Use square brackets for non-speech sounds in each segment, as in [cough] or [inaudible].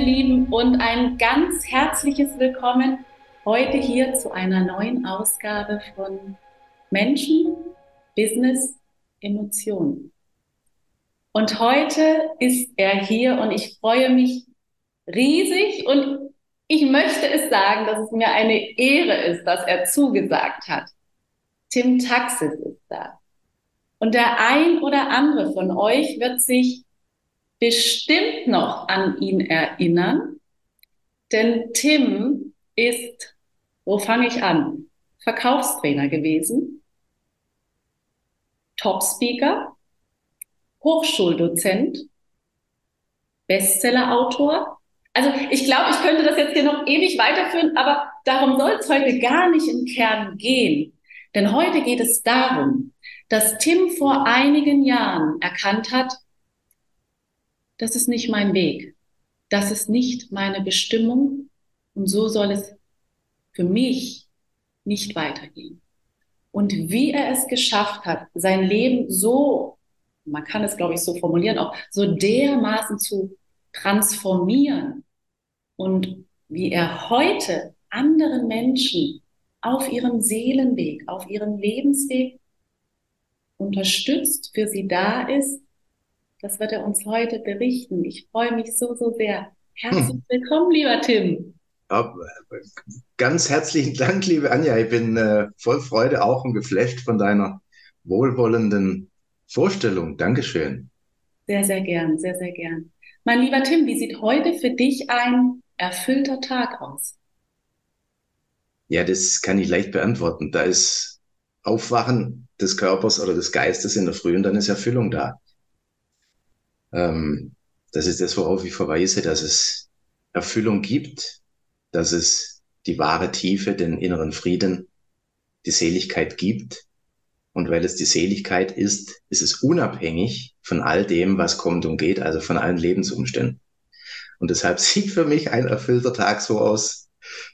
ihr Lieben, und ein ganz herzliches Willkommen heute hier zu einer neuen Ausgabe von Menschen, Business, Emotionen. Und heute ist er hier und ich freue mich riesig und ich möchte es sagen, dass es mir eine Ehre ist, dass er zugesagt hat. Tim Taxis ist da. Und der ein oder andere von euch wird sich bestimmt noch an ihn erinnern, denn Tim ist, wo fange ich an, Verkaufstrainer gewesen, Top-Speaker, Hochschuldozent, Bestsellerautor. Also ich glaube, ich könnte das jetzt hier noch ewig weiterführen, aber darum soll es heute gar nicht im Kern gehen. Denn heute geht es darum, dass Tim vor einigen Jahren erkannt hat, das ist nicht mein Weg. Das ist nicht meine Bestimmung. Und so soll es für mich nicht weitergehen. Und wie er es geschafft hat, sein Leben so, man kann es glaube ich so formulieren, auch so dermaßen zu transformieren und wie er heute anderen Menschen auf ihrem Seelenweg, auf ihrem Lebensweg unterstützt, für sie da ist, das wird er uns heute berichten. Ich freue mich so, so sehr. Herzlich hm. willkommen, lieber Tim. Ja, ganz herzlichen Dank, liebe Anja. Ich bin äh, voll Freude auch und geflasht von deiner wohlwollenden Vorstellung. Dankeschön. Sehr, sehr gern, sehr, sehr gern. Mein lieber Tim, wie sieht heute für dich ein erfüllter Tag aus? Ja, das kann ich leicht beantworten. Da ist Aufwachen des Körpers oder des Geistes in der Früh und dann ist Erfüllung da. Ähm, das ist das, worauf ich verweise, dass es Erfüllung gibt, dass es die wahre Tiefe, den inneren Frieden, die Seligkeit gibt. Und weil es die Seligkeit ist, ist es unabhängig von all dem, was kommt und geht, also von allen Lebensumständen. Und deshalb [laughs] sieht für mich ein erfüllter Tag so aus,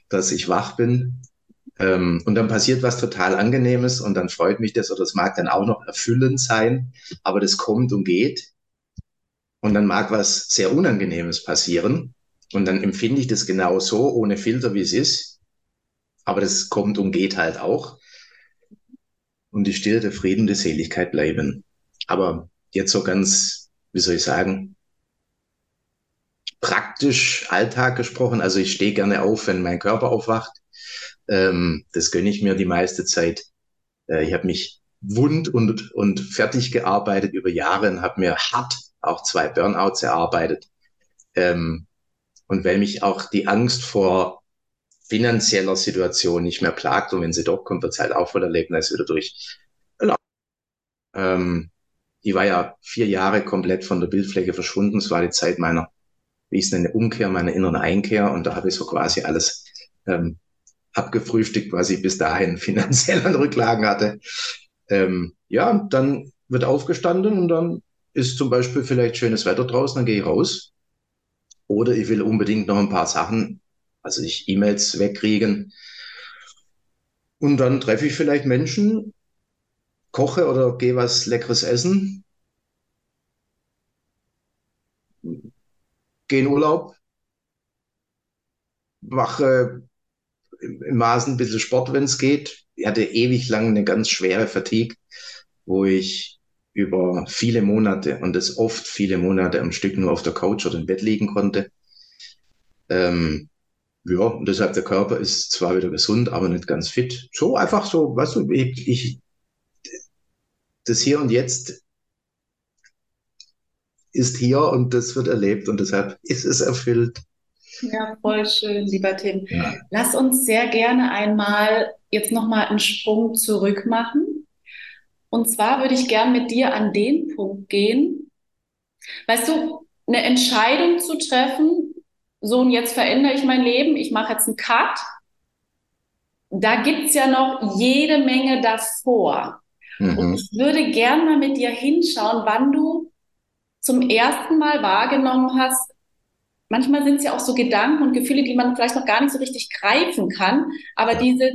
dass ich wach bin. Ähm, und dann passiert was total Angenehmes und dann freut mich das oder es mag dann auch noch erfüllend sein, aber das kommt und geht. Und dann mag was sehr Unangenehmes passieren. Und dann empfinde ich das genau so, ohne Filter, wie es ist. Aber das kommt und geht halt auch. Und die Stille, der Frieden, die Seligkeit bleiben. Aber jetzt so ganz, wie soll ich sagen, praktisch Alltag gesprochen. Also ich stehe gerne auf, wenn mein Körper aufwacht. Ähm, das gönne ich mir die meiste Zeit. Äh, ich habe mich wund und, und fertig gearbeitet über Jahre und habe mir hart auch zwei Burnouts erarbeitet. Ähm, und weil mich auch die Angst vor finanzieller Situation nicht mehr plagt und wenn sie doch kommt, wird es halt auch voll Erlebnis wieder durch. Genau. Ähm, die war ja vier Jahre komplett von der Bildfläche verschwunden. Es war die Zeit meiner, wie ich es nenne, Umkehr, meiner inneren Einkehr. Und da habe ich so quasi alles ähm, abgefrühstückt, was ich bis dahin [laughs] finanziell an Rücklagen hatte. Ähm, ja, dann wird aufgestanden und dann ist zum Beispiel vielleicht schönes Wetter draußen, dann gehe ich raus. Oder ich will unbedingt noch ein paar Sachen, also ich E-Mails wegkriegen. Und dann treffe ich vielleicht Menschen, koche oder gehe was Leckeres essen, gehe in Urlaub, mache im Maßen ein bisschen Sport, wenn es geht. Ich hatte ewig lang eine ganz schwere Fatigue, wo ich über viele Monate und das oft viele Monate am Stück nur auf der Couch oder im Bett liegen konnte. Ähm, ja, und deshalb der Körper ist zwar wieder gesund, aber nicht ganz fit. So einfach so, weißt du, ich, ich das Hier und Jetzt ist hier und das wird erlebt und deshalb ist es erfüllt. Ja, voll schön, lieber Tim. Ja. Lass uns sehr gerne einmal jetzt nochmal einen Sprung zurück machen und zwar würde ich gern mit dir an den Punkt gehen. Weißt du, eine Entscheidung zu treffen, so und jetzt verändere ich mein Leben, ich mache jetzt einen Cut. Da gibt's ja noch jede Menge davor. Mhm. Und ich würde gern mal mit dir hinschauen, wann du zum ersten Mal wahrgenommen hast, manchmal sind es ja auch so Gedanken und Gefühle, die man vielleicht noch gar nicht so richtig greifen kann, aber diese,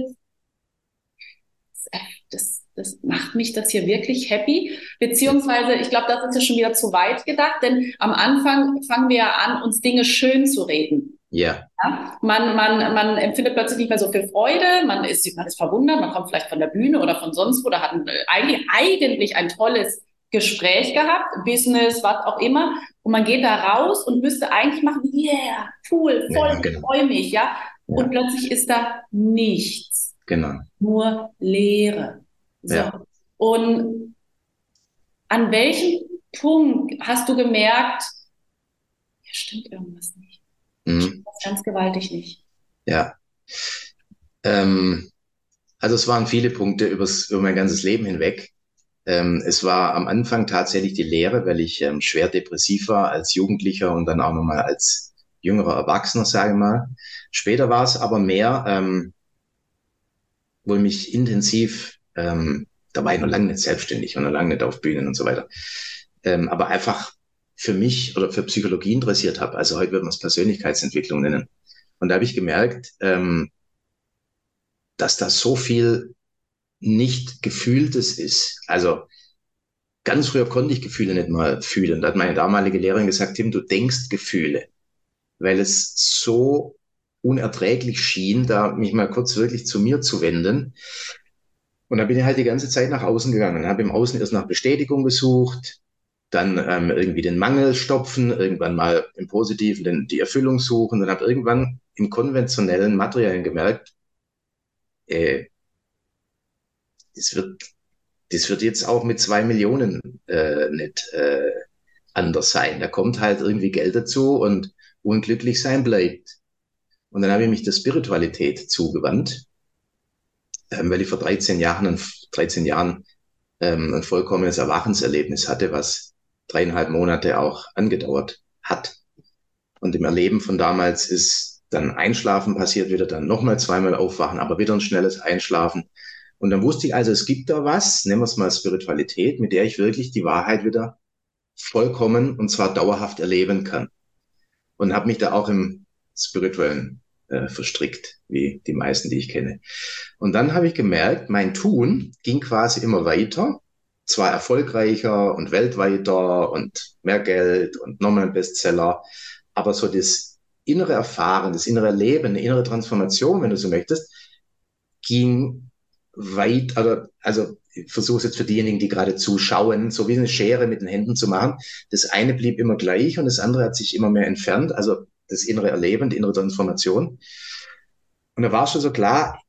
das macht mich das hier wirklich happy? Beziehungsweise, ich glaube, das ist ja schon wieder zu weit gedacht, denn am Anfang fangen wir ja an, uns Dinge schön zu reden. Ja. ja. Man, man, man empfindet plötzlich nicht mehr so viel Freude, man ist, man ist verwundert, man kommt vielleicht von der Bühne oder von sonst wo, da hat ein, eigentlich, eigentlich ein tolles Gespräch gehabt, Business, was auch immer, und man geht da raus und müsste eigentlich machen, yeah, cool, voll, ja, genau. freue mich, ja? ja. Und plötzlich ist da nichts. Genau. Nur Leere. So. Ja. Und an welchem Punkt hast du gemerkt, hier stimmt irgendwas nicht? Mhm. Stimmt das ganz gewaltig nicht. Ja. Ähm, also es waren viele Punkte übers, über mein ganzes Leben hinweg. Ähm, es war am Anfang tatsächlich die Lehre, weil ich ähm, schwer depressiv war als Jugendlicher und dann auch nochmal als jüngerer Erwachsener, sage ich mal. Später war es aber mehr, ähm, wo ich mich intensiv, ähm, da war ich noch lange nicht selbstständig und noch lange nicht auf Bühnen und so weiter, ähm, aber einfach für mich oder für Psychologie interessiert habe. Also heute wird man es Persönlichkeitsentwicklung nennen. Und da habe ich gemerkt, ähm, dass da so viel nicht gefühltes ist. Also ganz früher konnte ich Gefühle nicht mal fühlen. Da hat meine damalige Lehrerin gesagt, Tim, du denkst Gefühle, weil es so unerträglich schien, da mich mal kurz wirklich zu mir zu wenden. Und da bin ich halt die ganze Zeit nach außen gegangen, habe im Außen erst nach Bestätigung gesucht, dann ähm, irgendwie den Mangel stopfen, irgendwann mal im Positiven den, die Erfüllung suchen und habe irgendwann im konventionellen Materiellen gemerkt, äh, das wird, das wird jetzt auch mit zwei Millionen äh, nicht äh, anders sein. Da kommt halt irgendwie Geld dazu und unglücklich sein bleibt. Und dann habe ich mich der Spiritualität zugewandt, ähm, weil ich vor 13 Jahren, 13 Jahren ähm, ein vollkommenes Erwachenserlebnis hatte, was dreieinhalb Monate auch angedauert hat. Und im Erleben von damals ist dann Einschlafen passiert, wieder dann nochmal zweimal aufwachen, aber wieder ein schnelles Einschlafen. Und dann wusste ich also, es gibt da was, nennen wir es mal Spiritualität, mit der ich wirklich die Wahrheit wieder vollkommen und zwar dauerhaft erleben kann. Und habe mich da auch im spirituellen äh, verstrickt, wie die meisten, die ich kenne. Und dann habe ich gemerkt, mein Tun ging quasi immer weiter, zwar erfolgreicher und weltweiter und mehr Geld und nochmal ein Bestseller, aber so das innere Erfahren, das innere Leben, eine innere Transformation, wenn du so möchtest, ging weit, also, also ich versuche es jetzt für diejenigen, die gerade zuschauen, so wie eine Schere mit den Händen zu machen. Das eine blieb immer gleich und das andere hat sich immer mehr entfernt. Also das innere Erleben, die innere Transformation. Und da war schon so klar,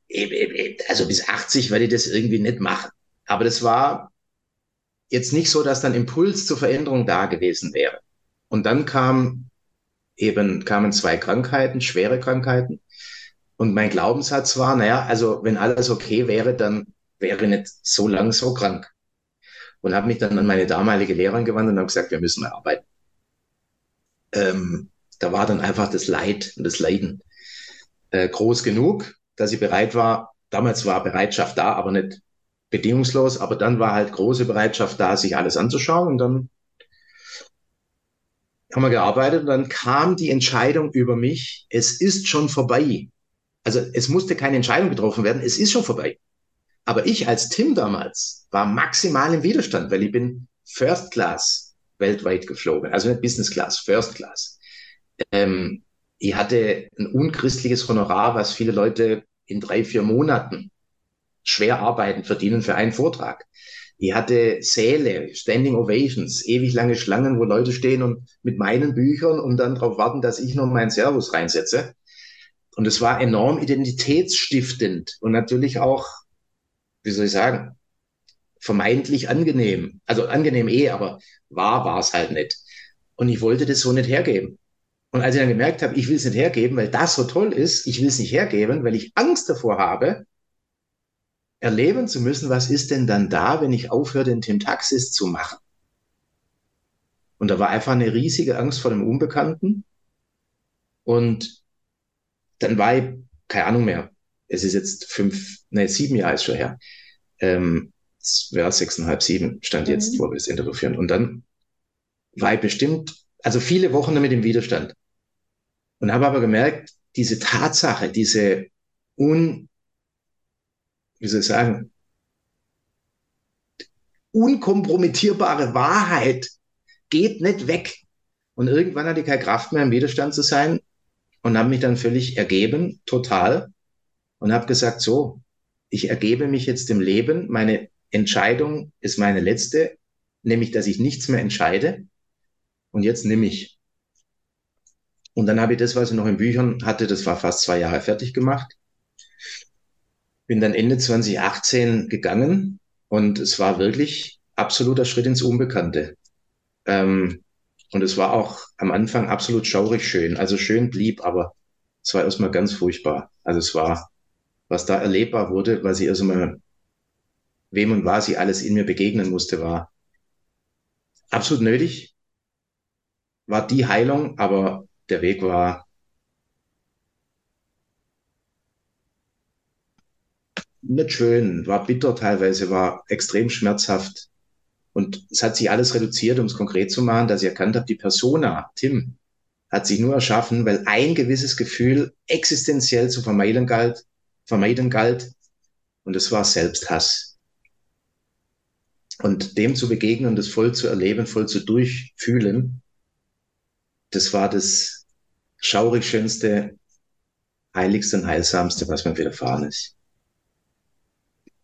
also bis 80 werde ich das irgendwie nicht machen. Aber das war jetzt nicht so, dass dann Impuls zur Veränderung da gewesen wäre. Und dann kam eben, kamen zwei Krankheiten, schwere Krankheiten. Und mein Glaubenssatz war, naja, also wenn alles okay wäre, dann wäre ich nicht so lang so krank. Und habe mich dann an meine damalige Lehrerin gewandt und habe gesagt, wir müssen mehr arbeiten. Ähm, da war dann einfach das Leid und das Leiden äh, groß genug, dass ich bereit war, damals war Bereitschaft da, aber nicht bedingungslos, aber dann war halt große Bereitschaft da, sich alles anzuschauen und dann haben wir gearbeitet und dann kam die Entscheidung über mich, es ist schon vorbei. Also es musste keine Entscheidung getroffen werden, es ist schon vorbei. Aber ich als Tim damals war maximal im Widerstand, weil ich bin First Class weltweit geflogen, also nicht Business Class, First Class. Ähm, ich hatte ein unchristliches Honorar, was viele Leute in drei, vier Monaten schwer arbeiten verdienen für einen Vortrag. Ich hatte Säle, Standing Ovations, ewig lange Schlangen, wo Leute stehen und mit meinen Büchern und dann darauf warten, dass ich noch meinen Servus reinsetze. Und es war enorm identitätsstiftend und natürlich auch, wie soll ich sagen, vermeintlich angenehm. Also angenehm eh, aber wahr war es halt nicht. Und ich wollte das so nicht hergeben. Und als ich dann gemerkt habe, ich will es nicht hergeben, weil das so toll ist, ich will es nicht hergeben, weil ich Angst davor habe, erleben zu müssen, was ist denn dann da, wenn ich aufhöre, den Tim Taxis zu machen. Und da war einfach eine riesige Angst vor dem Unbekannten. Und dann war ich, keine Ahnung mehr, es ist jetzt fünf, nee, sieben Jahre ist schon her. Ähm, es wäre sechseinhalb, sieben, stand jetzt, mhm. wo wir das Interview führen. Und dann war ich bestimmt, also viele Wochen damit im Widerstand. Und habe aber gemerkt, diese Tatsache, diese un, wie soll ich sagen, unkompromittierbare Wahrheit geht nicht weg. Und irgendwann hatte ich keine Kraft mehr, im Widerstand zu sein und habe mich dann völlig ergeben, total, und habe gesagt, so, ich ergebe mich jetzt dem Leben, meine Entscheidung ist meine letzte, nämlich, dass ich nichts mehr entscheide. Und jetzt nehme ich. Und dann habe ich das, was ich noch in Büchern hatte, das war fast zwei Jahre fertig gemacht. Bin dann Ende 2018 gegangen und es war wirklich absoluter Schritt ins Unbekannte. Ähm, und es war auch am Anfang absolut schaurig schön. Also schön blieb, aber es war erstmal ganz furchtbar. Also es war, was da erlebbar wurde, was ich erstmal, wem und was ich alles in mir begegnen musste, war absolut nötig. War die Heilung, aber der Weg war nicht schön, war bitter teilweise, war extrem schmerzhaft. Und es hat sich alles reduziert, um es konkret zu machen, dass ich erkannt habe, die Persona, Tim, hat sich nur erschaffen, weil ein gewisses Gefühl existenziell zu vermeiden galt, vermeiden galt. Und es war Selbsthass. Und dem zu begegnen und das voll zu erleben, voll zu durchfühlen, das war das schaurig schönste, heiligste und heilsamste, was mir widerfahren ist.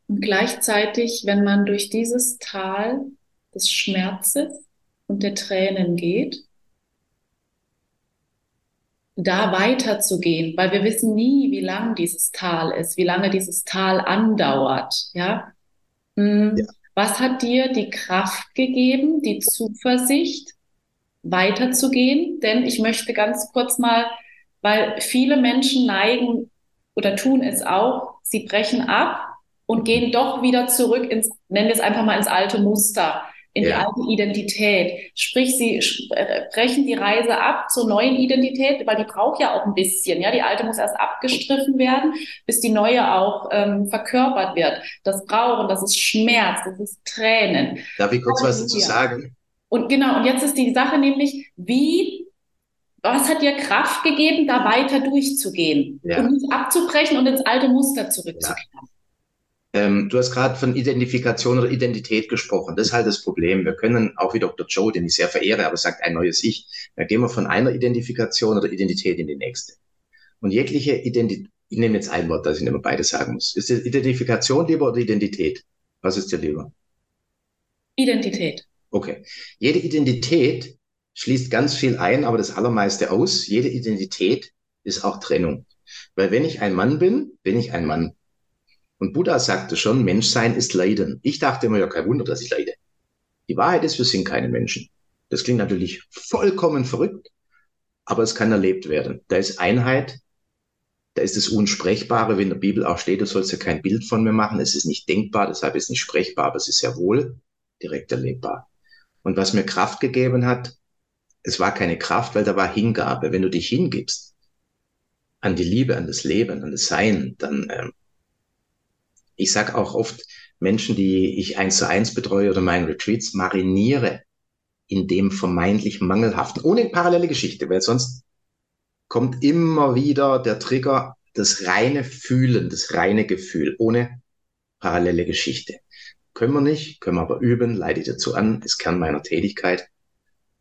Und gleichzeitig, wenn man durch dieses Tal des Schmerzes und der Tränen geht, da weiterzugehen, weil wir wissen nie, wie lang dieses Tal ist, wie lange dieses Tal andauert, ja. Hm, ja. Was hat dir die Kraft gegeben, die Zuversicht, weiterzugehen? Denn ich möchte ganz kurz mal, weil viele Menschen neigen oder tun es auch, sie brechen ab und gehen doch wieder zurück ins, nennen wir es einfach mal ins alte Muster in ja. die alte Identität. Sprich, sie äh, brechen die Reise ab zur neuen Identität, weil die braucht ja auch ein bisschen. Ja, die alte muss erst abgestriffen werden, bis die neue auch ähm, verkörpert wird. Das Brauchen, das ist Schmerz, das ist Tränen. Darf ich kurz was dazu sagen? Und genau, und jetzt ist die Sache nämlich, wie was hat dir Kraft gegeben, da weiter durchzugehen ja. und nicht abzubrechen und ins alte Muster zurückzukehren? Ja. Ähm, du hast gerade von Identifikation oder Identität gesprochen. Das ist halt das Problem. Wir können, auch wie Dr. Joe, den ich sehr verehre, aber sagt ein neues Ich, da gehen wir von einer Identifikation oder Identität in die nächste. Und jegliche Identität, ich nehme jetzt ein Wort, das ich immer beide sagen muss. Ist die Identifikation lieber oder Identität? Was ist dir lieber? Identität. Okay. Jede Identität schließt ganz viel ein, aber das Allermeiste aus. Jede Identität ist auch Trennung. Weil wenn ich ein Mann bin, bin ich ein Mann. Und Buddha sagte schon, Menschsein ist Leiden. Ich dachte immer, ja, kein Wunder, dass ich leide. Die Wahrheit ist, wir sind keine Menschen. Das klingt natürlich vollkommen verrückt, aber es kann erlebt werden. Da ist Einheit, da ist das Unsprechbare, wie in der Bibel auch steht, du sollst ja kein Bild von mir machen. Es ist nicht denkbar, deshalb ist es nicht sprechbar, aber es ist sehr wohl direkt erlebbar. Und was mir Kraft gegeben hat, es war keine Kraft, weil da war Hingabe. Wenn du dich hingibst an die Liebe, an das Leben, an das Sein, dann ähm, ich sage auch oft Menschen, die ich eins zu eins betreue oder meinen Retreats, mariniere in dem vermeintlich Mangelhaften, ohne parallele Geschichte, weil sonst kommt immer wieder der Trigger, das reine Fühlen, das reine Gefühl, ohne parallele Geschichte. Können wir nicht, können wir aber üben, leite ich dazu an, ist Kern meiner Tätigkeit.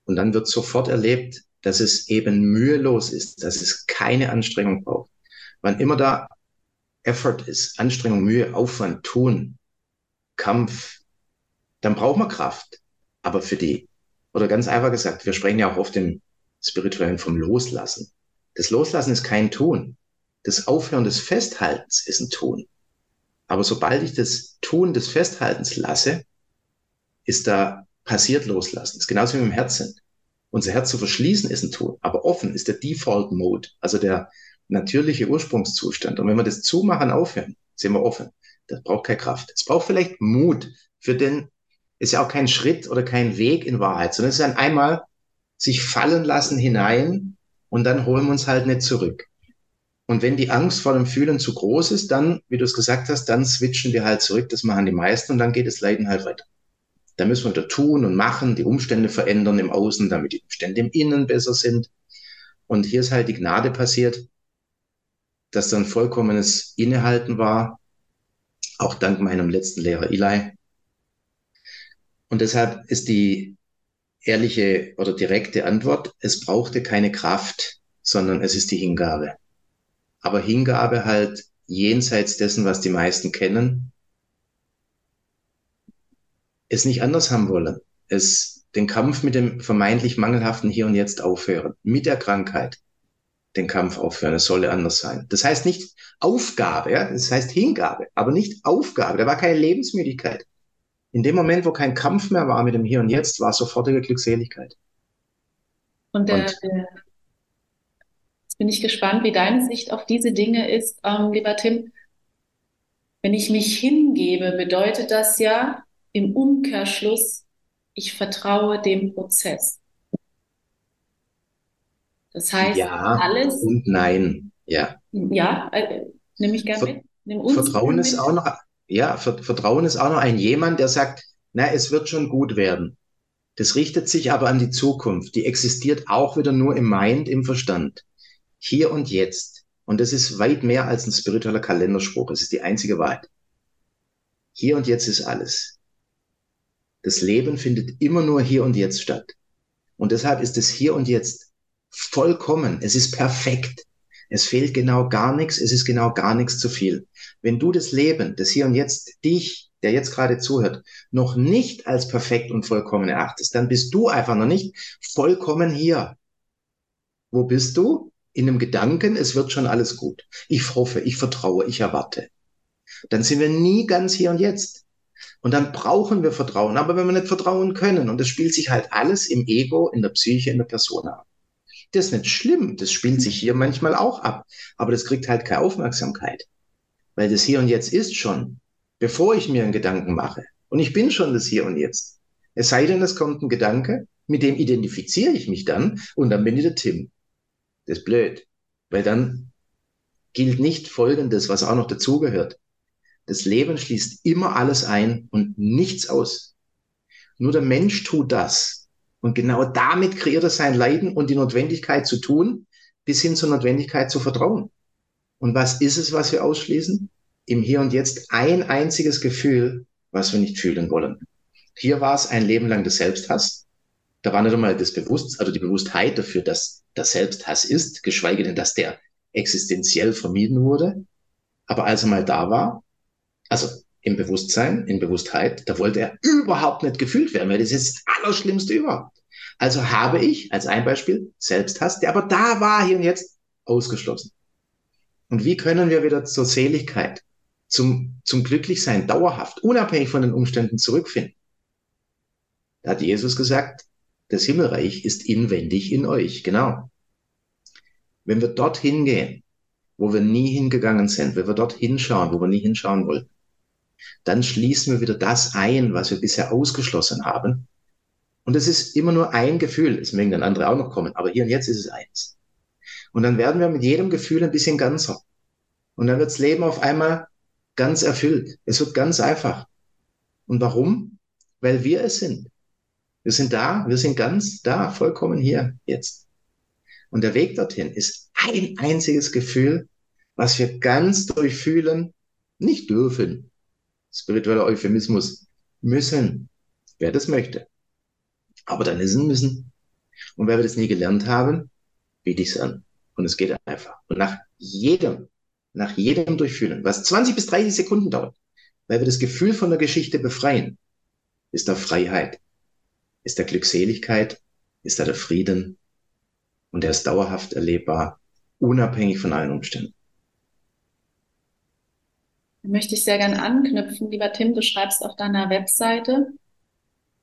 Und dann wird sofort erlebt, dass es eben mühelos ist, dass es keine Anstrengung braucht. Wann immer da Effort ist, Anstrengung, Mühe, Aufwand, Tun, Kampf, dann braucht man Kraft. Aber für die, oder ganz einfach gesagt, wir sprechen ja auch oft im Spirituellen vom Loslassen. Das Loslassen ist kein Tun. Das Aufhören des Festhaltens ist ein Tun. Aber sobald ich das Tun des Festhaltens lasse, ist da passiert Loslassen. Das ist genauso wie mit dem Herzen. Unser Herz zu verschließen ist ein Tun, aber offen ist der Default Mode, also der, natürliche Ursprungszustand. Und wenn wir das zumachen, aufhören, sind wir offen. Das braucht keine Kraft. Es braucht vielleicht Mut für den, ist ja auch kein Schritt oder kein Weg in Wahrheit, sondern es ist ein einmal sich fallen lassen hinein und dann holen wir uns halt nicht zurück. Und wenn die Angst vor dem Fühlen zu groß ist, dann, wie du es gesagt hast, dann switchen wir halt zurück. Das machen die meisten und dann geht das Leiden halt weiter. Da müssen wir wieder tun und machen, die Umstände verändern im Außen, damit die Umstände im Innen besser sind. Und hier ist halt die Gnade passiert, dass dann vollkommenes Innehalten war, auch dank meinem letzten Lehrer Eli. Und deshalb ist die ehrliche oder direkte Antwort, es brauchte keine Kraft, sondern es ist die Hingabe. Aber Hingabe halt jenseits dessen, was die meisten kennen, es nicht anders haben wollen. Es den Kampf mit dem vermeintlich mangelhaften Hier und Jetzt aufhören. Mit der Krankheit den Kampf aufhören. Es solle anders sein. Das heißt nicht Aufgabe, ja? das heißt Hingabe, aber nicht Aufgabe. Da war keine Lebensmüdigkeit. In dem Moment, wo kein Kampf mehr war mit dem Hier und Jetzt, war sofortige Glückseligkeit. Und, der, und der, bin ich gespannt, wie deine Sicht auf diese Dinge ist, ähm, lieber Tim. Wenn ich mich hingebe, bedeutet das ja im Umkehrschluss, ich vertraue dem Prozess. Das heißt, ja alles. Und nein, ja. Ja, äh, nehme ich gerne mit. Vertrauen ist auch noch, ja, Vertrauen ist auch noch ein jemand, der sagt, na, es wird schon gut werden. Das richtet sich aber an die Zukunft. Die existiert auch wieder nur im Mind, im Verstand. Hier und jetzt. Und das ist weit mehr als ein spiritueller Kalenderspruch. Es ist die einzige Wahrheit. Hier und jetzt ist alles. Das Leben findet immer nur hier und jetzt statt. Und deshalb ist es hier und jetzt vollkommen. Es ist perfekt. Es fehlt genau gar nichts, es ist genau gar nichts zu viel. Wenn du das Leben, das hier und jetzt dich, der jetzt gerade zuhört, noch nicht als perfekt und vollkommen erachtest, dann bist du einfach noch nicht vollkommen hier. Wo bist du? In einem Gedanken, es wird schon alles gut. Ich hoffe, ich vertraue, ich erwarte. Dann sind wir nie ganz hier und jetzt. Und dann brauchen wir Vertrauen. Aber wenn wir nicht vertrauen können, und das spielt sich halt alles im Ego, in der Psyche, in der Person ab. Das ist nicht schlimm. Das spielt sich hier manchmal auch ab. Aber das kriegt halt keine Aufmerksamkeit. Weil das Hier und Jetzt ist schon, bevor ich mir einen Gedanken mache. Und ich bin schon das Hier und Jetzt. Es sei denn, es kommt ein Gedanke, mit dem identifiziere ich mich dann und dann bin ich der Tim. Das ist blöd. Weil dann gilt nicht Folgendes, was auch noch dazugehört. Das Leben schließt immer alles ein und nichts aus. Nur der Mensch tut das, und genau damit kreiert er sein Leiden und die Notwendigkeit zu tun, bis hin zur Notwendigkeit zu vertrauen. Und was ist es, was wir ausschließen? Im Hier und Jetzt ein einziges Gefühl, was wir nicht fühlen wollen. Hier war es ein Leben lang des Selbsthass. Da war nicht einmal das Bewusstsein, also die Bewusstheit dafür, dass das Selbsthass ist, geschweige denn, dass der existenziell vermieden wurde. Aber als er mal da war, also im Bewusstsein, in Bewusstheit, da wollte er überhaupt nicht gefühlt werden, weil das ist das Allerschlimmste überhaupt. Also habe ich, als ein Beispiel, Selbsthass, der aber da war, hier und jetzt, ausgeschlossen. Und wie können wir wieder zur Seligkeit, zum, zum Glücklichsein dauerhaft, unabhängig von den Umständen zurückfinden? Da hat Jesus gesagt, das Himmelreich ist inwendig in euch, genau. Wenn wir dorthin gehen, wo wir nie hingegangen sind, wenn wir dort hinschauen, wo wir nie hinschauen wollten, dann schließen wir wieder das ein, was wir bisher ausgeschlossen haben. Und es ist immer nur ein Gefühl. Es mögen dann andere auch noch kommen, aber hier und jetzt ist es eins. Und dann werden wir mit jedem Gefühl ein bisschen ganzer. Und dann wird das Leben auf einmal ganz erfüllt. Es wird ganz einfach. Und warum? Weil wir es sind. Wir sind da, wir sind ganz da, vollkommen hier, jetzt. Und der Weg dorthin ist ein einziges Gefühl, was wir ganz durchfühlen, nicht dürfen, spiritueller Euphemismus, müssen, wer das möchte. Aber dann ist es müssen. Und weil wir das nie gelernt haben, biete ich es an. Und es geht einfach. Und nach jedem, nach jedem Durchfühlen, was 20 bis 30 Sekunden dauert, weil wir das Gefühl von der Geschichte befreien, ist da Freiheit, ist da Glückseligkeit, ist da der Frieden und der ist dauerhaft erlebbar, unabhängig von allen Umständen. Da möchte ich sehr gern anknüpfen. Lieber Tim, du schreibst auf deiner Webseite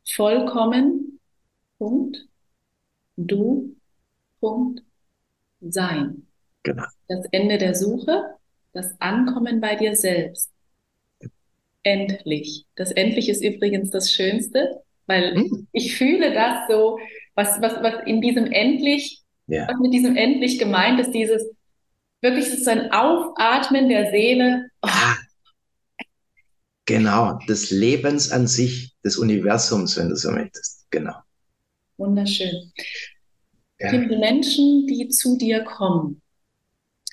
vollkommen, Punkt, du, Punkt, sein. Genau. Das Ende der Suche, das Ankommen bei dir selbst. Endlich. Das Endlich ist übrigens das Schönste, weil hm. ich fühle das so, was, was, was in diesem Endlich, ja. was mit diesem Endlich gemeint ist, dieses wirklich so ein Aufatmen der Seele. Oh, Genau, des Lebens an sich, des Universums, wenn du so möchtest. Genau. Wunderschön. Ja. Die Menschen, die zu dir kommen,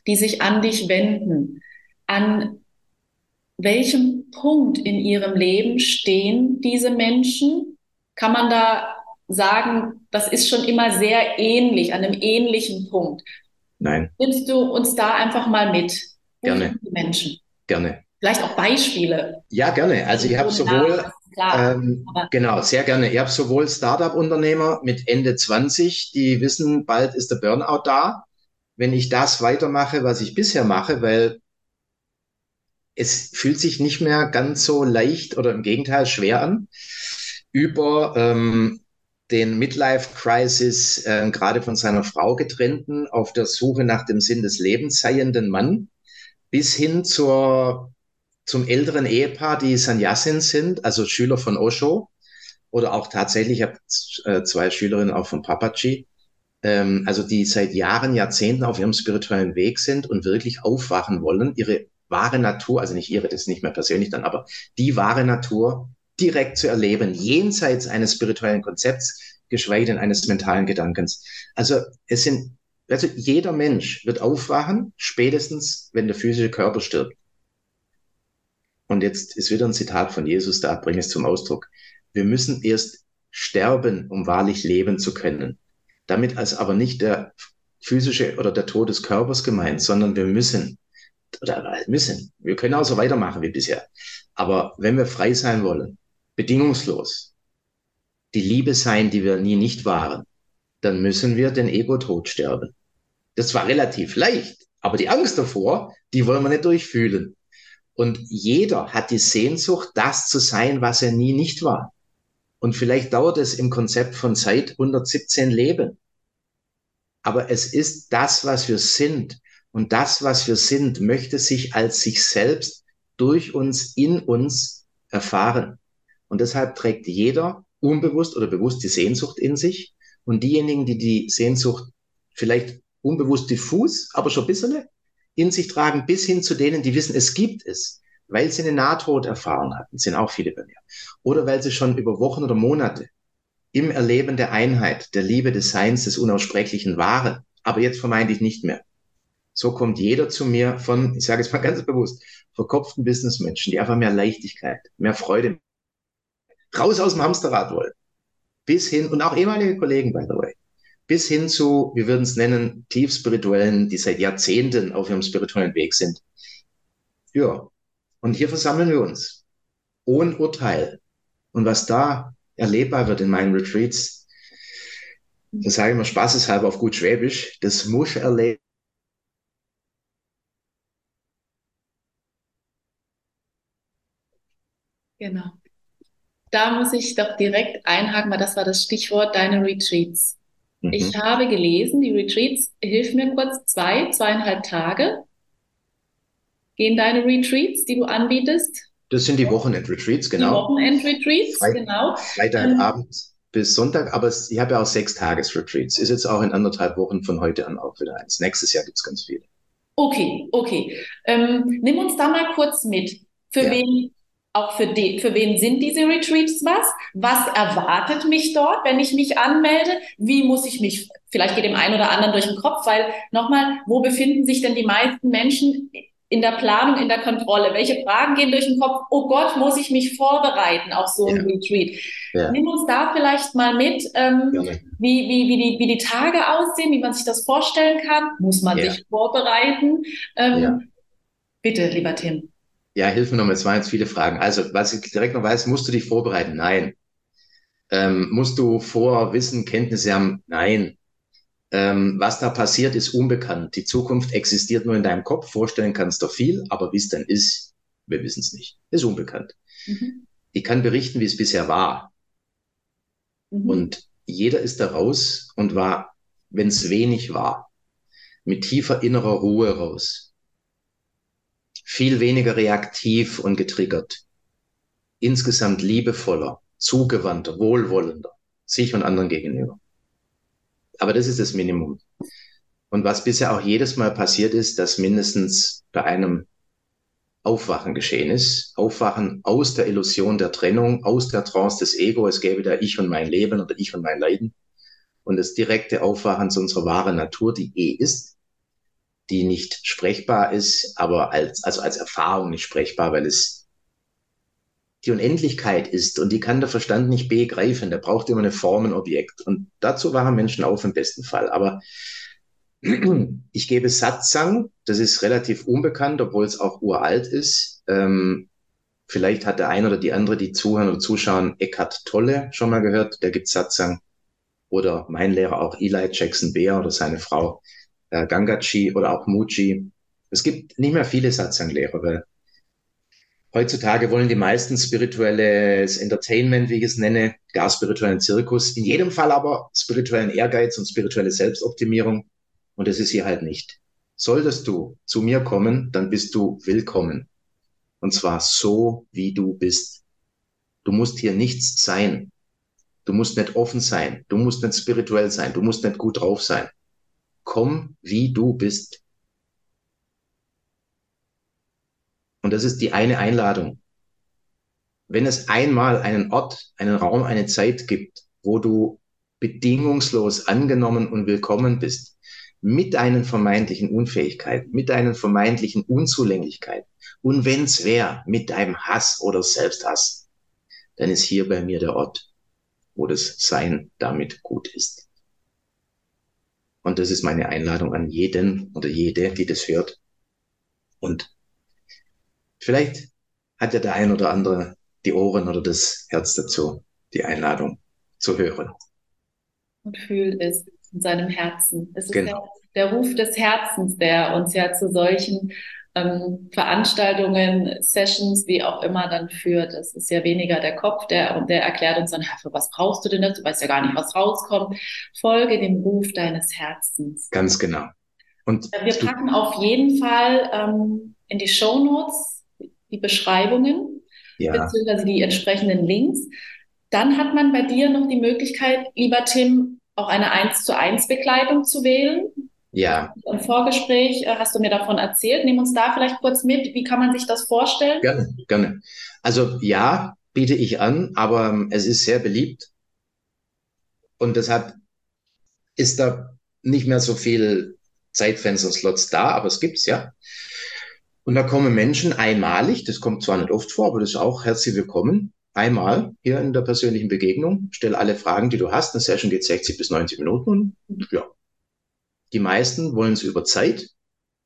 die sich an dich wenden, an welchem Punkt in ihrem Leben stehen diese Menschen kann man da sagen, das ist schon immer sehr ähnlich, an einem ähnlichen Punkt. Nein. Nimmst du uns da einfach mal mit? Gerne. Menschen. Gerne. Vielleicht auch Beispiele. Ja, gerne. Also ich habe sowohl, ähm, genau, sehr gerne. Ich habe sowohl Startup-Unternehmer mit Ende 20, die wissen, bald ist der Burnout da. Wenn ich das weitermache, was ich bisher mache, weil es fühlt sich nicht mehr ganz so leicht oder im Gegenteil schwer an, über ähm, den Midlife-Crisis äh, gerade von seiner Frau getrennten, auf der Suche nach dem Sinn des Lebens seienden Mann, bis hin zur, zum älteren Ehepaar, die Sannyasin sind, also Schüler von Osho, oder auch tatsächlich, ich habe äh, zwei Schülerinnen auch von Papaji, ähm, also die seit Jahren, Jahrzehnten auf ihrem spirituellen Weg sind und wirklich aufwachen wollen, ihre wahre Natur, also nicht ihre, das ist nicht mehr persönlich dann, aber die wahre Natur direkt zu erleben, jenseits eines spirituellen Konzepts, geschweige denn eines mentalen Gedankens. Also es sind, also jeder Mensch wird aufwachen, spätestens, wenn der physische Körper stirbt. Und jetzt ist wieder ein Zitat von Jesus da, bringe es zum Ausdruck. Wir müssen erst sterben, um wahrlich leben zu können. Damit als aber nicht der physische oder der Tod des Körpers gemeint, sondern wir müssen oder müssen. Wir können auch so weitermachen wie bisher. Aber wenn wir frei sein wollen, bedingungslos, die Liebe sein, die wir nie nicht waren, dann müssen wir den Ego-Tod sterben. Das war relativ leicht, aber die Angst davor, die wollen wir nicht durchfühlen. Und jeder hat die Sehnsucht, das zu sein, was er nie nicht war. Und vielleicht dauert es im Konzept von Zeit 117 Leben. Aber es ist das, was wir sind. Und das, was wir sind, möchte sich als sich selbst durch uns, in uns erfahren. Und deshalb trägt jeder unbewusst oder bewusst die Sehnsucht in sich. Und diejenigen, die die Sehnsucht vielleicht unbewusst diffus, aber schon ein bisschen in sich tragen, bis hin zu denen, die wissen, es gibt es, weil sie eine Nahtoderfahrung hatten, sind auch viele bei mir. Oder weil sie schon über Wochen oder Monate im Erleben der Einheit, der Liebe des Seins, des Unaussprechlichen waren, aber jetzt vermeintlich nicht mehr. So kommt jeder zu mir von, ich sage es mal ganz bewusst, verkopften Businessmenschen, die einfach mehr Leichtigkeit, mehr Freude, raus aus dem Hamsterrad wollen. Bis hin, und auch ehemalige Kollegen, by the way, bis hin zu, wir würden es nennen, tief spirituellen, die seit Jahrzehnten auf ihrem spirituellen Weg sind. Ja, und hier versammeln wir uns. Ohne Urteil. Und was da erlebbar wird in meinen Retreats, das sage ich mal spaßeshalber auf gut Schwäbisch, das muss erleben Genau. Da muss ich doch direkt einhaken, weil das war das Stichwort deine Retreats. Mhm. Ich habe gelesen, die Retreats, hilf mir kurz, zwei, zweieinhalb Tage gehen deine Retreats, die du anbietest. Das sind die Wochenend-Retreats, genau. Die Wochenend-Retreats, genau. Freitagabend ähm, bis Sonntag, aber ich habe ja auch sechs Tages-Retreats. Ist jetzt auch in anderthalb Wochen von heute an auch wieder eins. Nächstes Jahr gibt es ganz viele. Okay, okay. Ähm, nimm uns da mal kurz mit. Für ja. wen auch für, die, für wen sind diese Retreats was? Was erwartet mich dort, wenn ich mich anmelde? Wie muss ich mich, vielleicht geht dem einen oder anderen durch den Kopf, weil nochmal, wo befinden sich denn die meisten Menschen in der Planung, in der Kontrolle? Welche Fragen gehen durch den Kopf? Oh Gott, muss ich mich vorbereiten auf so ein ja. Retreat? Ja. Nimm uns da vielleicht mal mit, ähm, wie, wie, wie, die, wie die Tage aussehen, wie man sich das vorstellen kann. Muss man ja. sich vorbereiten? Ähm, bitte, lieber Tim. Ja, hilf mir nochmal, es waren jetzt viele Fragen. Also, was ich direkt noch weiß, musst du dich vorbereiten? Nein. Ähm, musst du vor Wissen, Kenntnisse haben? Nein. Ähm, was da passiert, ist unbekannt. Die Zukunft existiert nur in deinem Kopf. Vorstellen kannst du viel, aber wie es dann ist, wir wissen es nicht. Ist unbekannt. Mhm. Ich kann berichten, wie es bisher war. Mhm. Und jeder ist da raus und war, wenn es wenig war, mit tiefer innerer Ruhe raus viel weniger reaktiv und getriggert. Insgesamt liebevoller, zugewandter, wohlwollender, sich und anderen gegenüber. Aber das ist das Minimum. Und was bisher auch jedes Mal passiert ist, dass mindestens bei einem Aufwachen geschehen ist. Aufwachen aus der Illusion der Trennung, aus der Trance des Ego, es gäbe da ich und mein Leben oder ich und mein Leiden. Und das direkte Aufwachen zu unserer wahren Natur, die eh ist, die nicht sprechbar ist, aber als, also als Erfahrung nicht sprechbar, weil es die Unendlichkeit ist und die kann der Verstand nicht begreifen. Der braucht immer eine Form, ein Objekt. Und dazu waren Menschen auf im besten Fall. Aber [clears throat] ich gebe Satsang, das ist relativ unbekannt, obwohl es auch uralt ist. Ähm, vielleicht hat der eine oder die andere, die zuhören oder zuschauen, Eckhart Tolle schon mal gehört, der gibt Satsang. Oder mein Lehrer auch Eli Jackson Beer oder seine Frau äh, Gangachi oder auch Muji. Es gibt nicht mehr viele Satsang-Lehrer, weil Heutzutage wollen die meisten spirituelles Entertainment, wie ich es nenne, gar spirituellen Zirkus, in jedem Fall aber spirituellen Ehrgeiz und spirituelle Selbstoptimierung. Und das ist hier halt nicht. Solltest du zu mir kommen, dann bist du willkommen. Und zwar so, wie du bist. Du musst hier nichts sein. Du musst nicht offen sein. Du musst nicht spirituell sein. Du musst nicht gut drauf sein. Komm, wie du bist. Und das ist die eine Einladung. Wenn es einmal einen Ort, einen Raum, eine Zeit gibt, wo du bedingungslos angenommen und willkommen bist, mit deinen vermeintlichen Unfähigkeiten, mit deinen vermeintlichen Unzulänglichkeiten und wenn's wär, mit deinem Hass oder Selbsthass, dann ist hier bei mir der Ort, wo das Sein damit gut ist. Und das ist meine Einladung an jeden oder jede, die das hört. Und Vielleicht hat ja der ein oder andere die Ohren oder das Herz dazu, die Einladung zu hören. Und fühlt es in seinem Herzen. Es ist genau. der, der, Ruf des Herzens, der uns ja zu solchen ähm, Veranstaltungen, Sessions, wie auch immer dann führt. Es ist ja weniger der Kopf, der, der erklärt uns dann, für was brauchst du denn das? Du weißt ja gar nicht, was rauskommt. Folge dem Ruf deines Herzens. Ganz genau. Und wir packen auf jeden Fall ähm, in die Show Notes die Beschreibungen, ja. beziehungsweise die entsprechenden Links. Dann hat man bei dir noch die Möglichkeit, lieber Tim, auch eine 1 zu 1 Begleitung zu wählen. Ja. Im Vorgespräch äh, hast du mir davon erzählt. Nimm uns da vielleicht kurz mit. Wie kann man sich das vorstellen? Gerne, gerne. Also ja, biete ich an, aber ähm, es ist sehr beliebt. Und deshalb ist da nicht mehr so viel Zeitfenster, Slots da, aber es gibt's ja. Und da kommen Menschen einmalig, das kommt zwar nicht oft vor, aber das ist auch herzlich willkommen, einmal hier in der persönlichen Begegnung, stell alle Fragen, die du hast. Eine Session geht 60 bis 90 Minuten und ja. Die meisten wollen es über Zeit.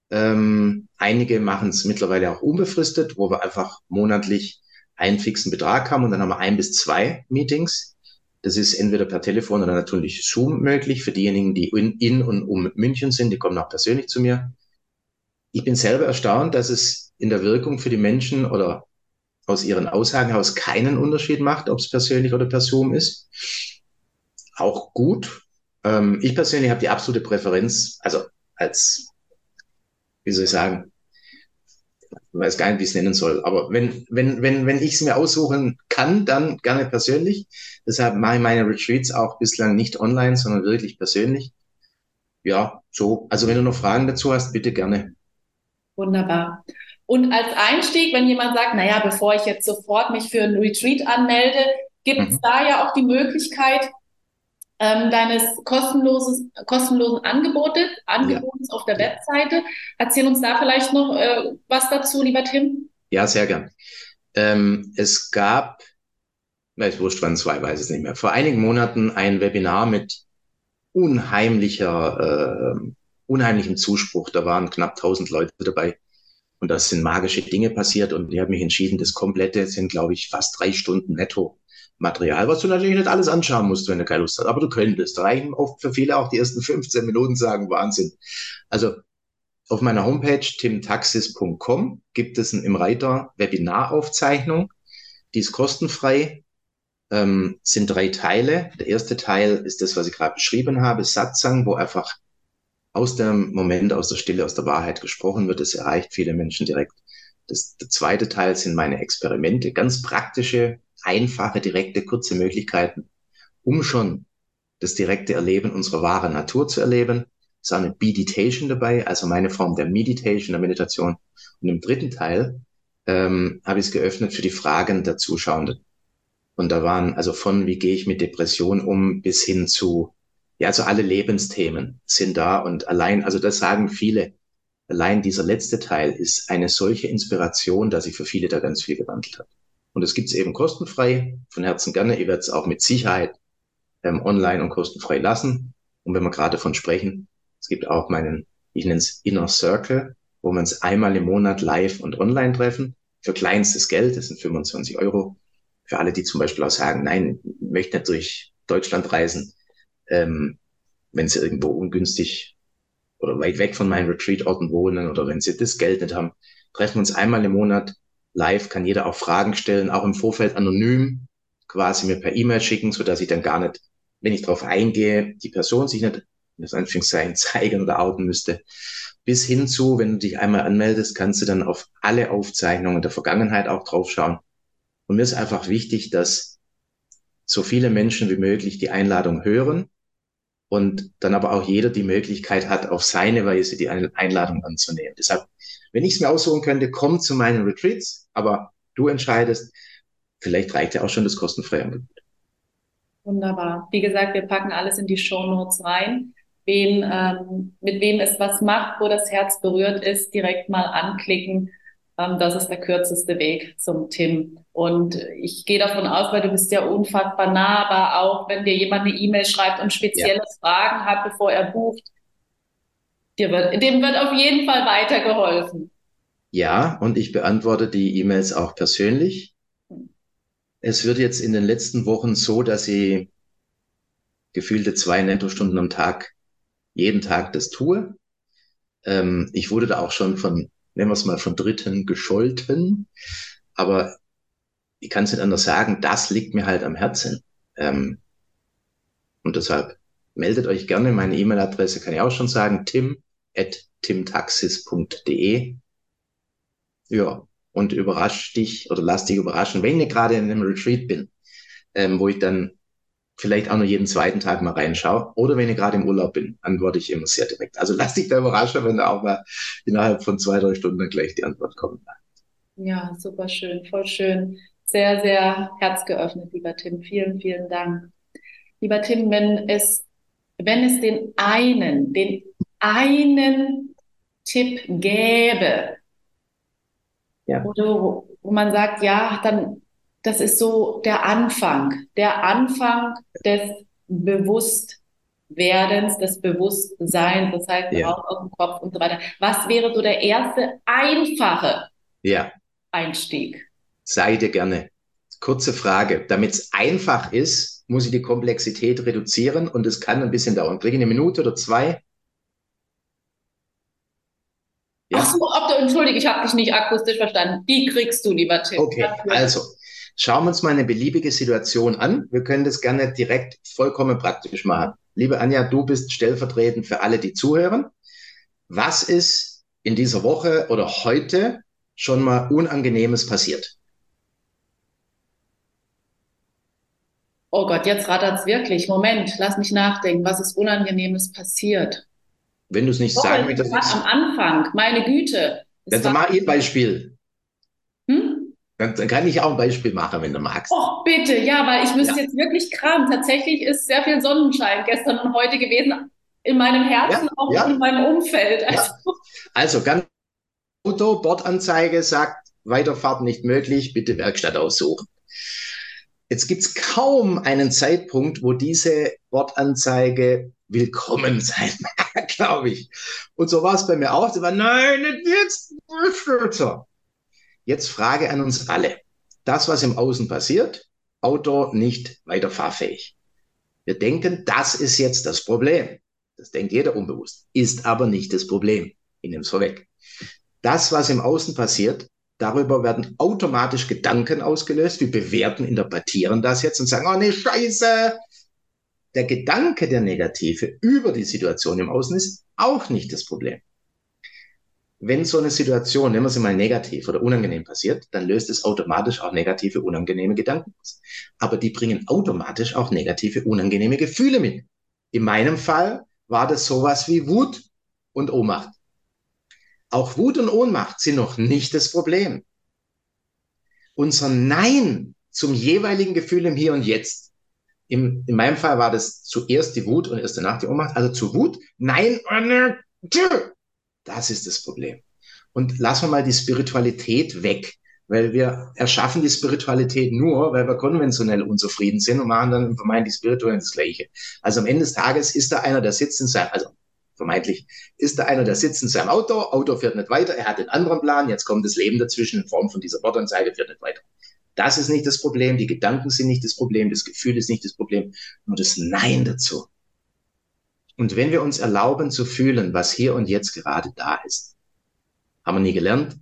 Ähm, einige machen es mittlerweile auch unbefristet, wo wir einfach monatlich einen fixen Betrag haben und dann haben wir ein bis zwei Meetings. Das ist entweder per Telefon oder natürlich Zoom möglich. Für diejenigen, die in, in und um München sind, die kommen auch persönlich zu mir ich bin selber erstaunt, dass es in der Wirkung für die Menschen oder aus ihren Aussagen heraus keinen Unterschied macht, ob es persönlich oder per Zoom ist. Auch gut. Ähm, ich persönlich habe die absolute Präferenz, also als, wie soll ich sagen, ich weiß gar nicht, wie ich es nennen soll, aber wenn, wenn, wenn, wenn ich es mir aussuchen kann, dann gerne persönlich. Deshalb mache ich meine Retreats auch bislang nicht online, sondern wirklich persönlich. Ja, so. Also wenn du noch Fragen dazu hast, bitte gerne. Wunderbar. Und als Einstieg, wenn jemand sagt, naja, bevor ich jetzt sofort mich für ein Retreat anmelde, gibt es mhm. da ja auch die Möglichkeit ähm, deines kostenlosen, kostenlosen Angebotes, Angebotes ja. auf der Webseite. Erzähl uns da vielleicht noch äh, was dazu, lieber Tim. Ja, sehr gern. Ähm, es gab, ich wurscht wann zwei, weiß es nicht mehr, vor einigen Monaten ein Webinar mit unheimlicher äh, unheimlichen Zuspruch. Da waren knapp 1000 Leute dabei. Und das sind magische Dinge passiert. Und ich habe mich entschieden, das komplette sind, glaube ich, fast drei Stunden netto Material, was du natürlich nicht alles anschauen musst, wenn du keine Lust hast. Aber du könntest. Reichen oft für viele auch die ersten 15 Minuten sagen, Wahnsinn. Also auf meiner Homepage timtaxis.com gibt es im Reiter Webinaraufzeichnung. Die ist kostenfrei. Ähm, sind drei Teile. Der erste Teil ist das, was ich gerade beschrieben habe, Satzang, wo einfach aus dem Moment, aus der Stille, aus der Wahrheit gesprochen wird. Es erreicht viele Menschen direkt. Das, der zweite Teil sind meine Experimente, ganz praktische, einfache, direkte, kurze Möglichkeiten, um schon das direkte Erleben unserer wahren Natur zu erleben. Es ist eine Meditation dabei, also meine Form der Meditation, der Meditation. Und im dritten Teil ähm, habe ich es geöffnet für die Fragen der Zuschauenden. Und da waren also von, wie gehe ich mit Depression um, bis hin zu, ja, also alle Lebensthemen sind da und allein, also das sagen viele, allein dieser letzte Teil ist eine solche Inspiration, dass sich für viele da ganz viel gewandelt hat. Und es gibt es eben kostenfrei, von Herzen gerne. Ihr werdet es auch mit Sicherheit ähm, online und kostenfrei lassen. Und wenn wir gerade davon sprechen, es gibt auch meinen, ich nenne es Inner Circle, wo wir uns einmal im Monat live und online treffen. Für kleinstes Geld, das sind 25 Euro. Für alle, die zum Beispiel auch sagen, nein, möchte nicht durch Deutschland reisen, ähm, wenn sie irgendwo ungünstig oder weit weg von meinen Retreat-Orten wohnen oder wenn sie das Geld nicht haben, treffen wir uns einmal im Monat live, kann jeder auch Fragen stellen, auch im Vorfeld anonym, quasi mir per E-Mail schicken, so dass ich dann gar nicht, wenn ich darauf eingehe, die Person sich nicht in das Anführungszeichen [laughs] zeigen oder outen müsste. Bis hin zu, wenn du dich einmal anmeldest, kannst du dann auf alle Aufzeichnungen der Vergangenheit auch draufschauen. Und mir ist einfach wichtig, dass so viele Menschen wie möglich die Einladung hören und dann aber auch jeder die Möglichkeit hat, auf seine Weise die Einladung anzunehmen. Deshalb, wenn ich es mir aussuchen könnte, komm zu meinen Retreats, aber du entscheidest, vielleicht reicht ja auch schon das kostenfreie Angebot. Wunderbar. Wie gesagt, wir packen alles in die Show Notes rein. Wen, ähm, mit wem es was macht, wo das Herz berührt ist, direkt mal anklicken ähm, das ist der kürzeste Weg zum Tim. Und ich gehe davon aus, weil du bist ja unfassbar nah, aber auch wenn dir jemand eine E-Mail schreibt und spezielle ja. Fragen hat, bevor er bucht, dir wird, dem wird auf jeden Fall weitergeholfen. Ja, und ich beantworte die E-Mails auch persönlich. Es wird jetzt in den letzten Wochen so, dass ich gefühlte zwei Nettostunden am Tag jeden Tag das tue. Ähm, ich wurde da auch schon von nennen wir es mal von Dritten gescholten. Aber ich kann es nicht anders sagen, das liegt mir halt am Herzen. Ähm, und deshalb meldet euch gerne. Meine E-Mail-Adresse kann ich auch schon sagen, tim at timtaxis.de. Ja, und überrasch dich oder lass dich überraschen, wenn ich gerade in einem Retreat bin, ähm, wo ich dann vielleicht auch nur jeden zweiten Tag mal reinschaue. Oder wenn ich gerade im Urlaub bin, antworte ich immer sehr direkt. Also lass dich da überraschen, wenn da auch mal innerhalb von zwei, drei Stunden gleich die Antwort kommt. Ja, super schön, voll schön. Sehr, sehr herzgeöffnet, lieber Tim. Vielen, vielen Dank. Lieber Tim, wenn es, wenn es den einen, den einen Tipp gäbe, ja. wo, wo man sagt, ja, dann das ist so der Anfang, der Anfang des Bewusstwerdens, des Bewusstseins, das heißt ja. raus aus dem Kopf und so weiter. Was wäre so der erste einfache ja. Einstieg? Sei dir gerne. Kurze Frage. Damit es einfach ist, muss ich die Komplexität reduzieren und es kann ein bisschen dauern. Kriege ich eine Minute oder zwei? Ja. Ach so, ob du, entschuldige, ich habe dich nicht akustisch verstanden. Die kriegst du, lieber Tim. Okay, also Schauen wir uns mal eine beliebige Situation an. Wir können das gerne direkt vollkommen praktisch machen. Liebe Anja, du bist stellvertretend für alle, die zuhören. Was ist in dieser Woche oder heute schon mal Unangenehmes passiert? Oh Gott, jetzt rattert's wirklich. Moment, lass mich nachdenken. Was ist Unangenehmes passiert? Wenn du es nicht oh, sagen möchtest. Am Anfang, meine Güte. Dann mach ich ein Beispiel. Dann, dann kann ich auch ein Beispiel machen, wenn du magst. Oh, bitte, ja, weil ich müsste ja. jetzt wirklich kramen. Tatsächlich ist sehr viel Sonnenschein gestern und heute gewesen. In meinem Herzen, ja, auch ja. in meinem Umfeld. Also, also ganz Auto, Bordanzeige sagt, Weiterfahrt nicht möglich, bitte Werkstatt aussuchen. Jetzt gibt es kaum einen Zeitpunkt, wo diese Bordanzeige willkommen [laughs] sein mag, glaube ich. Und so war es bei mir auch. Sie war, nein, jetzt. Jetzt Frage an uns alle. Das, was im Außen passiert, Auto nicht weiterfahrfähig. Wir denken, das ist jetzt das Problem. Das denkt jeder unbewusst. Ist aber nicht das Problem. Ich nehme es vorweg. Das, was im Außen passiert, darüber werden automatisch Gedanken ausgelöst. Wir bewerten, interpretieren das jetzt und sagen, oh nee, scheiße. Der Gedanke, der negative über die Situation im Außen ist auch nicht das Problem wenn so eine Situation, nehmen wir sie mal negativ oder unangenehm passiert, dann löst es automatisch auch negative, unangenehme Gedanken aus. Aber die bringen automatisch auch negative, unangenehme Gefühle mit. In meinem Fall war das sowas wie Wut und Ohnmacht. Auch Wut und Ohnmacht sind noch nicht das Problem. Unser Nein zum jeweiligen Gefühl im Hier und Jetzt. Im, in meinem Fall war das zuerst die Wut und erst danach die Ohnmacht. Also zu Wut, Nein, das ist das Problem. Und lassen wir mal die Spiritualität weg. Weil wir erschaffen die Spiritualität nur, weil wir konventionell unzufrieden sind und machen dann vermeintlich spirituell das Gleiche. Also am Ende des Tages ist da einer, der sitzt in seinem, also vermeintlich, ist da einer, der sitzt in seinem Auto, Auto fährt nicht weiter, er hat einen anderen Plan, jetzt kommt das Leben dazwischen in Form von dieser Wortanzeige, fährt nicht weiter. Das ist nicht das Problem, die Gedanken sind nicht das Problem, das Gefühl ist nicht das Problem, nur das Nein dazu. Und wenn wir uns erlauben zu fühlen, was hier und jetzt gerade da ist, haben wir nie gelernt,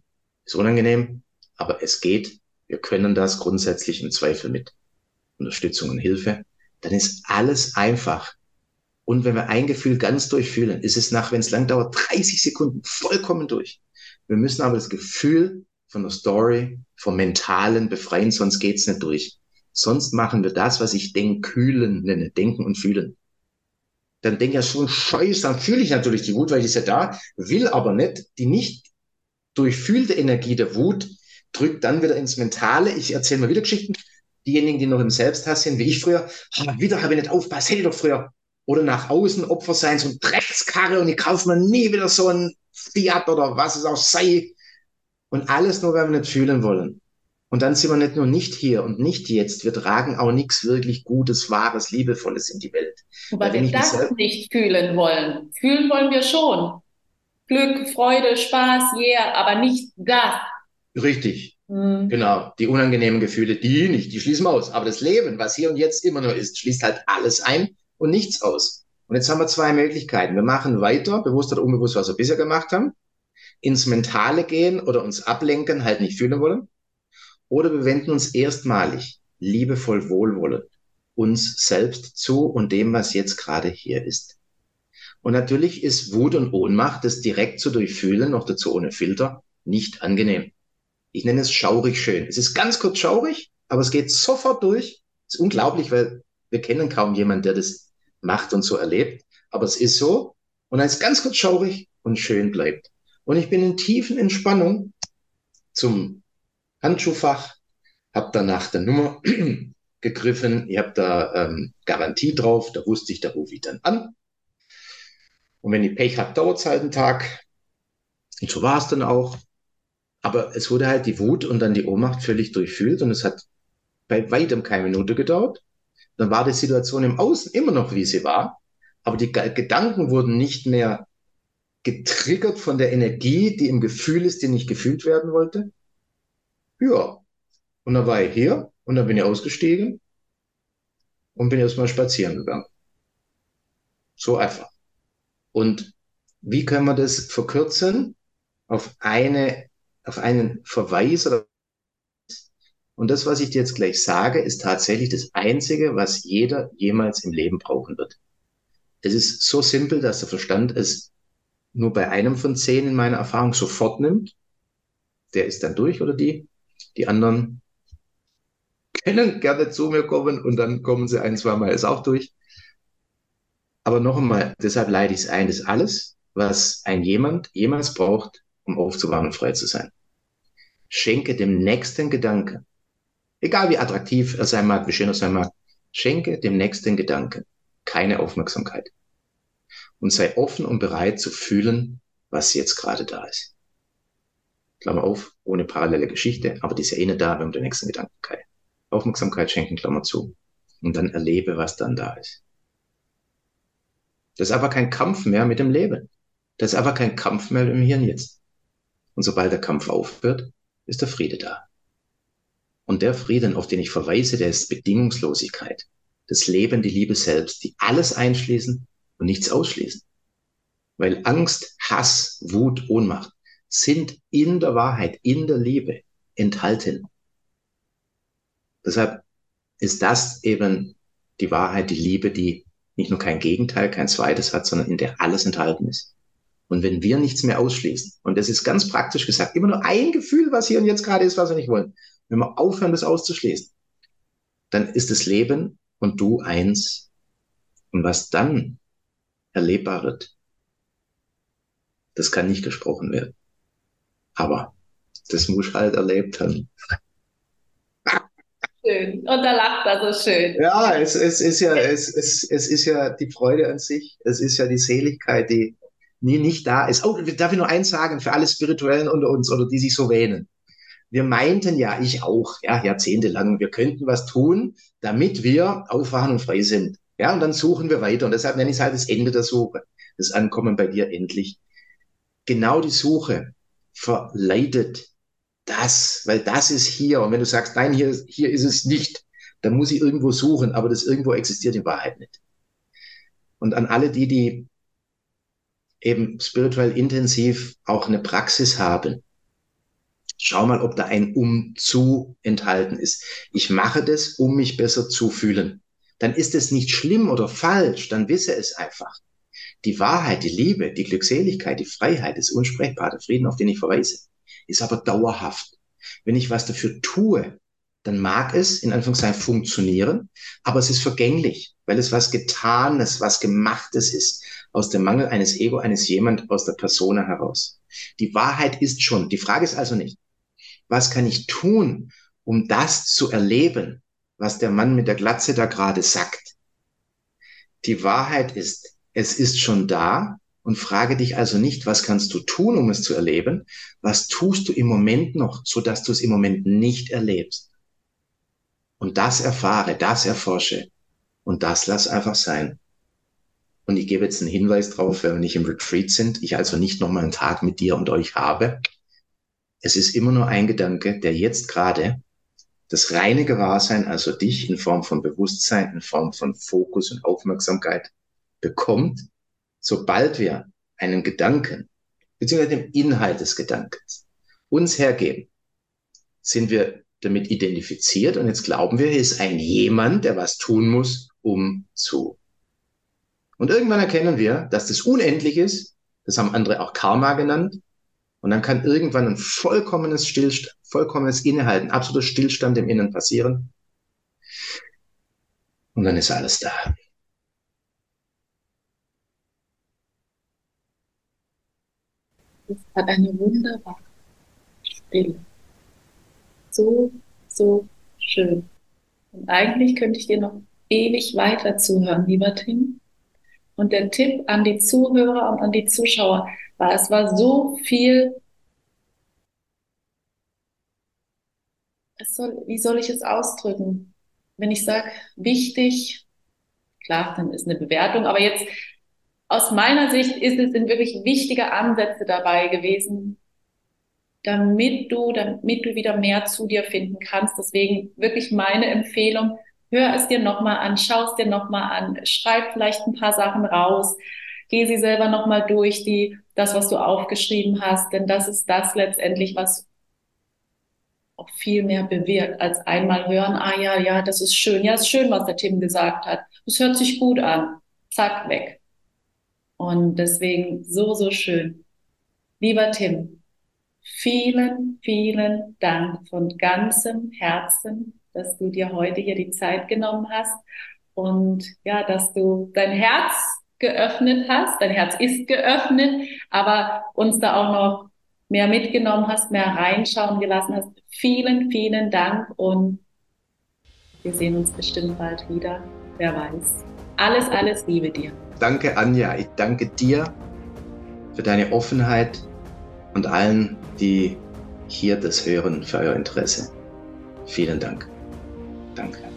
ist unangenehm, aber es geht. Wir können das grundsätzlich im Zweifel mit Unterstützung und Hilfe. Dann ist alles einfach. Und wenn wir ein Gefühl ganz durchfühlen, ist es nach, wenn es lang dauert, 30 Sekunden vollkommen durch. Wir müssen aber das Gefühl von der Story, vom Mentalen befreien, sonst geht's nicht durch. Sonst machen wir das, was ich Denkühlen nenne, Denken und Fühlen. Dann denke ich ja schon, scheiße, dann fühle ich natürlich die Wut, weil die ist ja da, will aber nicht die nicht durchfühlte Energie der Wut drückt dann wieder ins Mentale. Ich erzähle mal wieder Geschichten. Diejenigen, die noch im Selbsthass sind, wie ich früher, ah, wieder habe ich nicht aufpasst, hätte ich doch früher. Oder nach außen Opfer sein, so ein Dreckskarre und ich kaufe mir nie wieder so ein Fiat oder was es auch sei. Und alles nur, weil wir nicht fühlen wollen. Und dann sind wir nicht nur nicht hier und nicht jetzt, wir tragen auch nichts wirklich Gutes, Wahres, Liebevolles in die Welt. Weil wir das nicht fühlen wollen. Fühlen wollen wir schon. Glück, Freude, Spaß, yeah, aber nicht das. Richtig. Mhm. Genau. Die unangenehmen Gefühle, die nicht, die schließen wir aus. Aber das Leben, was hier und jetzt immer nur ist, schließt halt alles ein und nichts aus. Und jetzt haben wir zwei Möglichkeiten. Wir machen weiter, bewusst oder unbewusst, was wir bisher gemacht haben, ins Mentale gehen oder uns ablenken, halt nicht fühlen wollen. Oder wir wenden uns erstmalig liebevoll wohlwollend uns selbst zu und dem, was jetzt gerade hier ist. Und natürlich ist Wut und Ohnmacht, das direkt zu durchfühlen, noch dazu ohne Filter, nicht angenehm. Ich nenne es schaurig schön. Es ist ganz kurz schaurig, aber es geht sofort durch. Es ist unglaublich, weil wir kennen kaum jemanden, der das macht und so erlebt. Aber es ist so. Und dann ist ganz kurz schaurig und schön bleibt. Und ich bin in tiefen Entspannung zum Handschuhfach, habe danach der Nummer [clears throat] gegriffen. Ich habe da ähm, Garantie drauf. Da wusste ich, da rufe ich dann an. Und wenn ich Pech habe, dauert es halt einen Tag. Und so war es dann auch. Aber es wurde halt die Wut und dann die Ohnmacht völlig durchfühlt und es hat bei weitem keine Minute gedauert. Dann war die Situation im Außen immer noch, wie sie war, aber die Gedanken wurden nicht mehr getriggert von der Energie, die im Gefühl ist, die nicht gefühlt werden wollte. Ja. Und dann war ich hier und dann bin ich ausgestiegen und bin erstmal spazieren gegangen. So einfach. Und wie können wir das verkürzen? Auf eine auf einen Verweis oder und das, was ich dir jetzt gleich sage, ist tatsächlich das Einzige, was jeder jemals im Leben brauchen wird. Es ist so simpel, dass der Verstand es nur bei einem von zehn in meiner Erfahrung sofort nimmt. Der ist dann durch oder die. Die anderen können gerne zu mir kommen und dann kommen sie ein, zwei Mal ist auch durch. Aber noch einmal, deshalb leite ich es ein, das alles, was ein jemand jemals braucht, um aufzuwachen und frei zu sein. Schenke dem nächsten Gedanken, egal wie attraktiv er sein mag, wie schön er sein mag, schenke dem nächsten Gedanken keine Aufmerksamkeit. Und sei offen und bereit zu fühlen, was jetzt gerade da ist. Klammer auf, ohne parallele Geschichte, aber die ist ja eh nicht da, wenn wir den nächsten Gedanken keine Aufmerksamkeit schenken, Klammer zu. Und dann erlebe, was dann da ist. Das ist aber kein Kampf mehr mit dem Leben. Das ist aber kein Kampf mehr im Hirn jetzt. Und sobald der Kampf aufhört, ist der Friede da. Und der Frieden, auf den ich verweise, der ist Bedingungslosigkeit. Das Leben, die Liebe selbst, die alles einschließen und nichts ausschließen. Weil Angst, Hass, Wut, Ohnmacht sind in der Wahrheit, in der Liebe enthalten. Deshalb ist das eben die Wahrheit, die Liebe, die nicht nur kein Gegenteil, kein zweites hat, sondern in der alles enthalten ist. Und wenn wir nichts mehr ausschließen, und das ist ganz praktisch gesagt, immer nur ein Gefühl, was hier und jetzt gerade ist, was wir nicht wollen, wenn wir aufhören, das auszuschließen, dann ist das Leben und du eins. Und was dann erlebbar wird, das kann nicht gesprochen werden. Aber das muss halt erlebt haben. Schön. Und da lacht er so schön. Ja, es, es ist ja, es, es, es ist ja die Freude an sich. Es ist ja die Seligkeit, die, nie nicht da ist. Oh, darf ich nur eins sagen für alle Spirituellen unter uns oder die sich so wähnen. Wir meinten ja, ich auch, ja, jahrzehntelang, wir könnten was tun, damit wir aufwachen und frei sind. Ja, und dann suchen wir weiter. Und deshalb nenne ich es halt das Ende der Suche. Das Ankommen bei dir endlich. Genau die Suche verleitet das, weil das ist hier. Und wenn du sagst, nein, hier, hier ist es nicht, dann muss ich irgendwo suchen, aber das irgendwo existiert in Wahrheit nicht. Und an alle die, die eben spirituell intensiv auch eine Praxis haben, schau mal, ob da ein Um zu enthalten ist. Ich mache das, um mich besser zu fühlen. Dann ist es nicht schlimm oder falsch, dann wisse es einfach. Die Wahrheit, die Liebe, die Glückseligkeit, die Freiheit, das Unsprechbare, Frieden, auf den ich verweise, ist aber dauerhaft. Wenn ich was dafür tue, dann mag es in Anführungszeichen funktionieren, aber es ist vergänglich, weil es was Getanes, was Gemachtes ist, aus dem Mangel eines Ego, eines jemand, aus der Persona heraus. Die Wahrheit ist schon. Die Frage ist also nicht, was kann ich tun, um das zu erleben, was der Mann mit der Glatze da gerade sagt. Die Wahrheit ist, es ist schon da und frage dich also nicht, was kannst du tun, um es zu erleben, was tust du im Moment noch, so dass du es im Moment nicht erlebst. Und das erfahre, das erforsche und das lass einfach sein. Und ich gebe jetzt einen Hinweis drauf, wenn wir nicht im Retreat sind, ich also nicht nochmal einen Tag mit dir und euch habe. Es ist immer nur ein Gedanke, der jetzt gerade das reine Gewahrsein, also dich in Form von Bewusstsein, in Form von Fokus und Aufmerksamkeit bekommt, sobald wir einen Gedanken, beziehungsweise den Inhalt des Gedankens uns hergeben, sind wir damit identifiziert und jetzt glauben wir, hier ist ein jemand, der was tun muss, um zu. Und irgendwann erkennen wir, dass das unendlich ist, das haben andere auch Karma genannt, und dann kann irgendwann ein vollkommenes Stillstand, vollkommenes Innehalten, absoluter Stillstand im Innen passieren. Und dann ist alles da. Es hat eine wunderbare Stille. So, so schön. Und eigentlich könnte ich dir noch ewig weiter zuhören, lieber Tim. Und der Tipp an die Zuhörer und an die Zuschauer, war, es war so viel, es soll, wie soll ich es ausdrücken? Wenn ich sage, wichtig, klar, dann ist eine Bewertung, aber jetzt aus meiner Sicht ist es sind wirklich wichtige Ansätze dabei gewesen, damit du, damit du wieder mehr zu dir finden kannst. Deswegen wirklich meine Empfehlung, hör es dir nochmal an, schau es dir nochmal an, schreib vielleicht ein paar Sachen raus, geh sie selber nochmal durch, die, das, was du aufgeschrieben hast, denn das ist das letztendlich, was auch viel mehr bewirkt, als einmal hören, ah ja, ja, das ist schön, ja, ist schön, was der Tim gesagt hat. Das hört sich gut an. Zack, weg. Und deswegen so, so schön. Lieber Tim, vielen, vielen Dank von ganzem Herzen, dass du dir heute hier die Zeit genommen hast und ja, dass du dein Herz geöffnet hast. Dein Herz ist geöffnet, aber uns da auch noch mehr mitgenommen hast, mehr reinschauen gelassen hast. Vielen, vielen Dank und wir sehen uns bestimmt bald wieder. Wer weiß. Alles, alles Liebe dir. Danke, Anja. Ich danke dir für deine Offenheit und allen, die hier das hören, für euer Interesse. Vielen Dank. Danke.